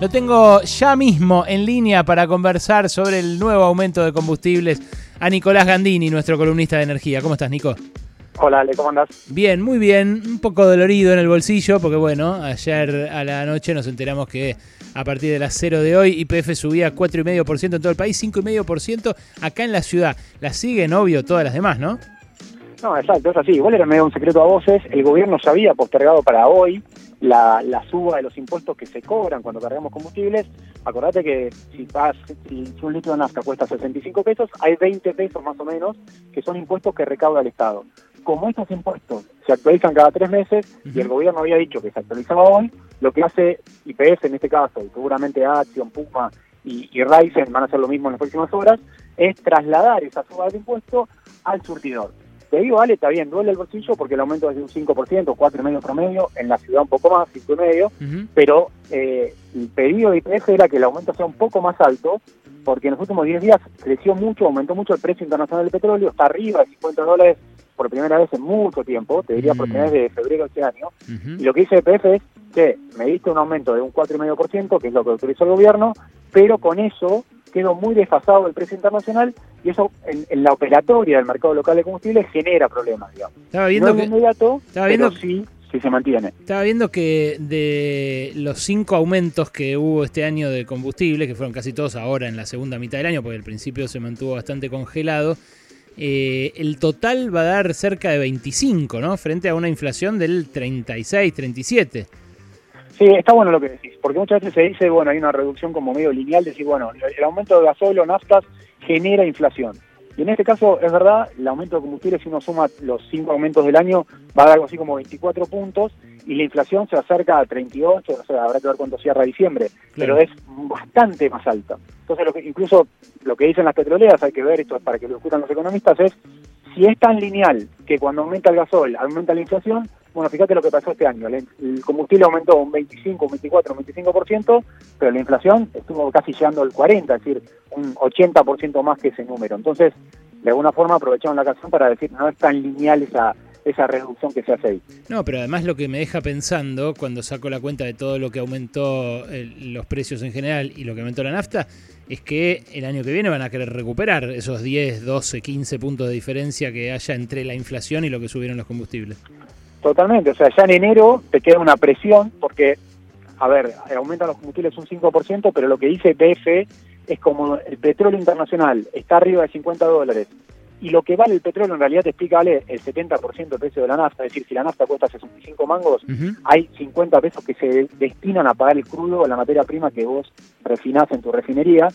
Lo tengo ya mismo en línea para conversar sobre el nuevo aumento de combustibles a Nicolás Gandini, nuestro columnista de energía. ¿Cómo estás, Nico? Hola, Ale, ¿cómo andás? Bien, muy bien. Un poco dolorido en el bolsillo porque, bueno, ayer a la noche nos enteramos que a partir de las 0 de hoy IPF subía 4,5% en todo el país, 5,5% acá en la ciudad. La siguen, obvio, todas las demás, ¿no? No, exacto, es así. Igual era medio un secreto a voces. El gobierno se había postergado para hoy la, suba de los impuestos que se cobran cuando cargamos combustibles. Acordate que si, vas, si un litro de nafta cuesta 65 pesos, hay 20 pesos más o menos que son impuestos que recauda el Estado. Como estos impuestos se actualizan cada tres meses y el gobierno había dicho que se actualizaba hoy, lo que hace IPS en este caso, y seguramente Action, Puma y, y Ryzen van a hacer lo mismo en las próximas horas, es trasladar esa suba de impuessto al surtidor. Te digo, Ale, está bien, duele el bolsillo porque el aumento es de un 5%, 4,5% promedio, en la ciudad un poco más, 5,5%, pero eh, el pedido de IPF era que el aumento sea un poco más alto, porque en los últimos 10 días creció mucho, aumentó mucho el precio internacional del petróleo, está arriba de 50 dólares por primera vez en mucho tiempo, te diría por mm. primera vez de febrero de este año, y lo que dice IPF es que me diste un aumento de un 4,5%, que es lo que autorizó el gobierno, pero con eso quedó muy desfasado el precio internacional y eso en, la operatoria del mercado local de combustibles genera problemas, digamos. Estaba viendo no que, inmediato, estaba viendo, pero sí, sí se mantiene. Estaba viendo que de los cinco aumentos que hubo este año de combustible, que fueron casi todos ahora en la segunda mitad del año, porque al principio se mantuvo bastante congelado, eh, el total va a dar cerca de 25, ¿no? Frente a una inflación del 36, 37. Sí, está bueno lo que decís, porque muchas veces se dice, bueno, hay una reducción como medio lineal, decir, bueno, el aumento de gasoil o naftas genera inflación. Y en este caso, es verdad, el aumento de combustible, si uno suma los cinco aumentos del año, va a dar algo así como 24 puntos, y la inflación se acerca a 38, o sea, habrá que ver cuánto cierra diciembre, pero es bastante más alta. Entonces, lo que, incluso lo que dicen las petroleras, hay que ver, esto para que lo discutan los economistas, es si es tan lineal que cuando aumenta el gasol aumenta la inflación, bueno, fíjate lo que pasó este año. El, combustible aumentó un 25, un 24, un 25%, pero la inflación estuvo casi llegando al 40, es decir, un 80% más que ese número. Entonces, de alguna forma aprovecharon la ocasión para decir, no es tan lineal esa, esa reducción que se hace ahí. No, pero además lo que me deja pensando cuando saco la cuenta de todo lo que aumentó los precios en general y lo que aumentó la nafta, es que el año que viene van a querer recuperar esos 10, 12, 15 puntos de diferencia que haya entre la inflación y lo que subieron los combustibles. Totalmente, o sea, ya en enero te queda una presión porque, a ver, aumentan los combustibles un 5%, pero lo que dice BF es como el petróleo internacional está arriba de 50 dólares y lo que vale el petróleo en realidad te explica, vale el 70% del precio de la nafta, es decir, si la nafta cuesta 65 mangos, hay 50 pesos que se destinan a pagar el crudo o la materia prima que vos refinás en tu refinería.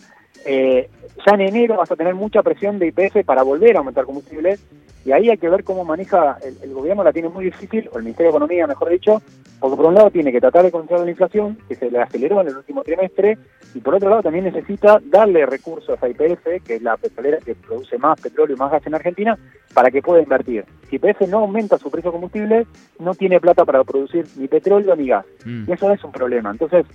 Eh, ya en enero vas a tener mucha presión de IPF para volver a aumentar combustibles y ahí hay que ver cómo maneja el, gobierno, la tiene muy difícil, o el Ministerio de Economía, mejor dicho, porque por un lado tiene que tratar de controlar la inflación, que se le aceleró en el último trimestre, y por otro lado también necesita darle recursos a IPF, que es la petrolera que produce más petróleo y más gas en Argentina, para que pueda invertir. Si IPF no aumenta su precio de combustible, no tiene plata para producir ni petróleo ni gas. Mm. Y eso es un problema. Entonces,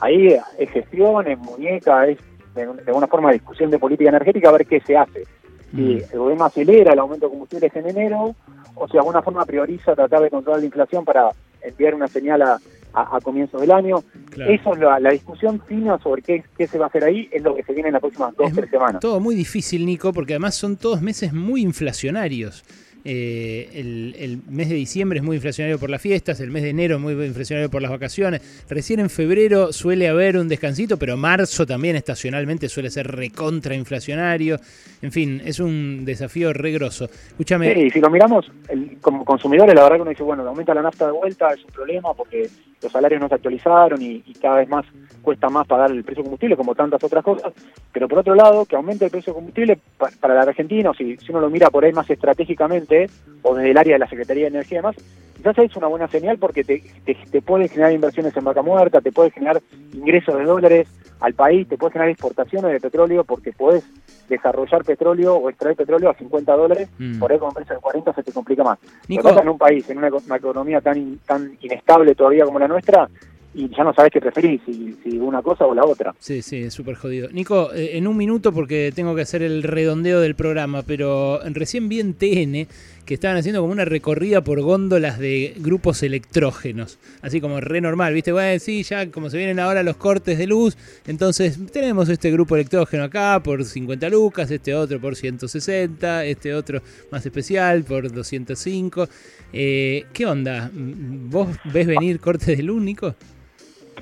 ahí es gestión, es muñeca, es de, alguna forma discusión de política energética, a ver qué se hace si mm. el gobierno acelera el aumento de combustibles en enero o si de alguna forma prioriza tratar de controlar la inflación para enviar una señal a, a, comienzos del año. Eso es la, discusión fina sobre qué, qué, se va a hacer ahí, es lo que se viene en las próximas dos o tres semanas. Todo muy difícil, Nico, porque además son todos meses muy inflacionarios. Eh, el, mes de diciembre es muy inflacionario por las fiestas, el mes de enero es muy inflacionario por las vacaciones. Recién en febrero suele haber un descansito, pero marzo también estacionalmente suele ser recontrainflacionario. En fin, es un desafío regroso. Escúchame. Sí, si lo miramos como consumidores, la verdad que uno dice, bueno, aumenta la nafta de vuelta, es un problema porque los salarios no se actualizaron y, cada vez más cuesta más pagar el precio de combustible, como tantas otras cosas. Pero por otro lado, que aumente el precio de combustible para, la Argentina, si uno lo mira por ahí más estratégicamente, o desde el área de la Secretaría de Energía y demás, quizás es una buena señal porque te, te, puede generar inversiones en vaca muerta, te puede generar ingresos de dólares al país, te puede generar exportaciones de petróleo porque puedes desarrollar petróleo o extraer petróleo a 50 dólares, mm. por ahí con un precio de 40 se te complica más. Nico, en un país, en una, economía tan, tan inestable todavía como la nuestra, y ya no sabes qué preferís, si, una cosa o la otra. Sí, sí, es súper jodido. Nico, eh, en un minuto porque tengo que hacer el redondeo del programa, pero recién vi en TN que estaban haciendo como una recorrida por góndolas de grupos electrógenos, así como re normal, ¿viste? Bueno, sí, ya como se vienen ahora los cortes de luz, entonces tenemos este grupo electrógeno acá por 50 lucas, este otro por 160, este otro más especial por 205. Eh, ¿Qué onda? ¿Vos ves venir cortes de luz, Nico?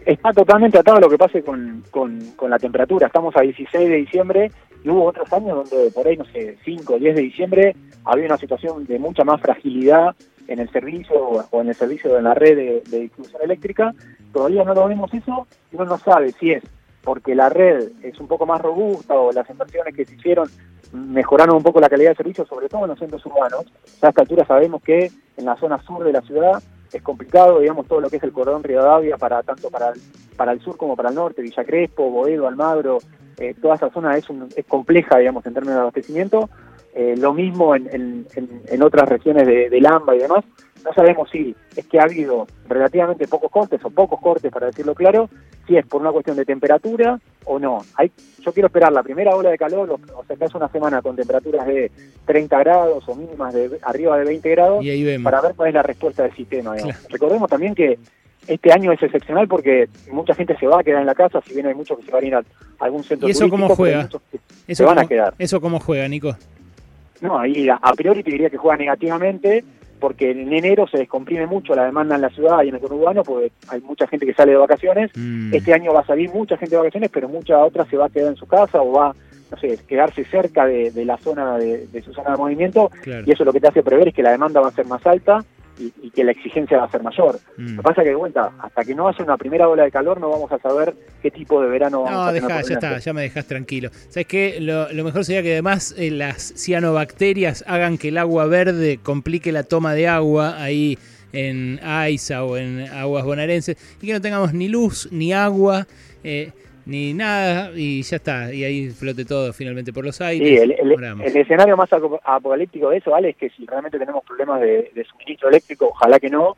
Está totalmente atado lo que pase con, con, con la temperatura. Estamos a 16 de diciembre y hubo otros años donde por ahí, no sé, 5 o 10 de diciembre había una situación de mucha más fragilidad en el servicio o en el servicio de la red de, distribución eléctrica. Todavía no lo vemos eso y uno no sabe si es porque la red es un poco más robusta o las inversiones que se hicieron mejoraron un poco la calidad de servicio, sobre todo en los centros urbanos. a esta altura sabemos que en la zona sur de la ciudad es complicado, digamos, todo lo que es el cordón Rivadavia, para, tanto para el, para el sur como para el norte, Villa Crespo, Boedo, Almagro, eh, toda esa zona es, es compleja, digamos, en términos de abastecimiento. Eh, lo mismo en, en, otras regiones de, de, Lamba y demás. No sabemos si es que ha habido relativamente pocos cortes o pocos cortes, para decirlo claro, si es por una cuestión de temperatura o no. Hay, yo quiero esperar la primera ola de calor, o, sea, que es una semana con temperaturas de 30 grados o mínimas de arriba de 20 grados, para ver cuál es la respuesta del sistema. Recordemos también que este año es excepcional porque mucha gente se va a quedar en la casa, si bien hay muchos que se van a ir a algún centro ¿Y eso cómo juega? Eso se van a quedar. ¿Eso cómo juega, Nico? No, ahí a, priori te diría que juega negativamente porque en enero se descomprime mucho la demanda en la ciudad y en el conurbano porque hay mucha gente que sale de vacaciones. Mm. Este año va a salir mucha gente de vacaciones, pero mucha otra se va a quedar en su casa o va no sé, quedarse cerca de, la zona de, su zona de movimiento y eso lo que te hace prever es que la demanda va a ser más alta y, que la exigencia va a ser mayor. Mm. Lo que pasa es que, de vuelta, hasta que no haya una primera ola de calor no vamos a saber qué tipo de verano vamos a tener. No, ya está, ya me dejas tranquilo. ¿Sabes qué? Lo, mejor sería que además eh, las cianobacterias hagan que el agua verde complique la toma de agua ahí en AISA o en aguas bonaerenses y que no tengamos ni luz ni agua. Eh, ni nada y ya está, y ahí flote todo finalmente por los aires. Sí, el, escenario más apocalíptico de eso, ¿vale? Es que si realmente tenemos problemas de, suministro eléctrico, ojalá que no,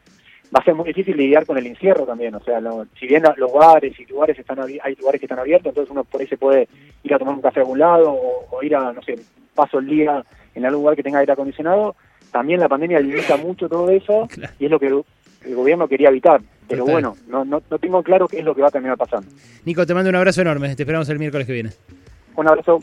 va a ser muy difícil lidiar con el encierro también, o sea, si bien los bares y lugares están hay lugares que están abiertos, entonces uno por ahí se puede ir a tomar un café a algún lado o, ir a, no sé, paso el día en algún lugar que tenga aire acondicionado, también la pandemia limita mucho todo eso y es lo que el gobierno quería evitar. Pero bueno, no, no, no tengo claro qué es lo que va a terminar pasando. Nico, te mando un abrazo enorme. Te esperamos el miércoles que viene. Un abrazo.